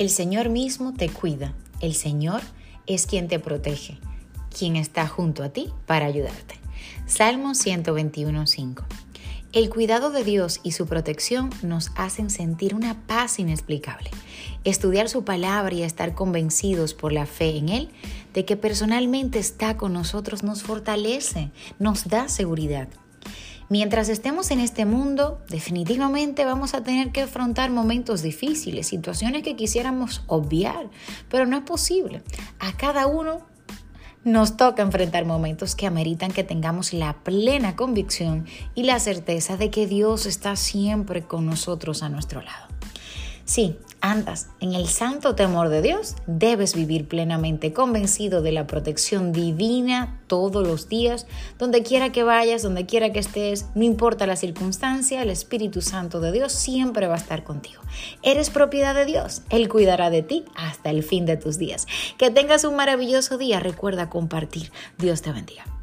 El Señor mismo te cuida. El Señor es quien te protege, quien está junto a ti para ayudarte. Salmo 121.5. El cuidado de Dios y su protección nos hacen sentir una paz inexplicable. Estudiar su palabra y estar convencidos por la fe en Él de que personalmente está con nosotros nos fortalece, nos da seguridad. Mientras estemos en este mundo, definitivamente vamos a tener que afrontar momentos difíciles, situaciones que quisiéramos obviar, pero no es posible. A cada uno nos toca enfrentar momentos que ameritan que tengamos la plena convicción y la certeza de que Dios está siempre con nosotros a nuestro lado. Sí, andas en el santo temor de Dios, debes vivir plenamente convencido de la protección divina todos los días, donde quiera que vayas, donde quiera que estés, no importa la circunstancia, el Espíritu Santo de Dios siempre va a estar contigo. Eres propiedad de Dios, Él cuidará de ti hasta el fin de tus días. Que tengas un maravilloso día, recuerda compartir. Dios te bendiga.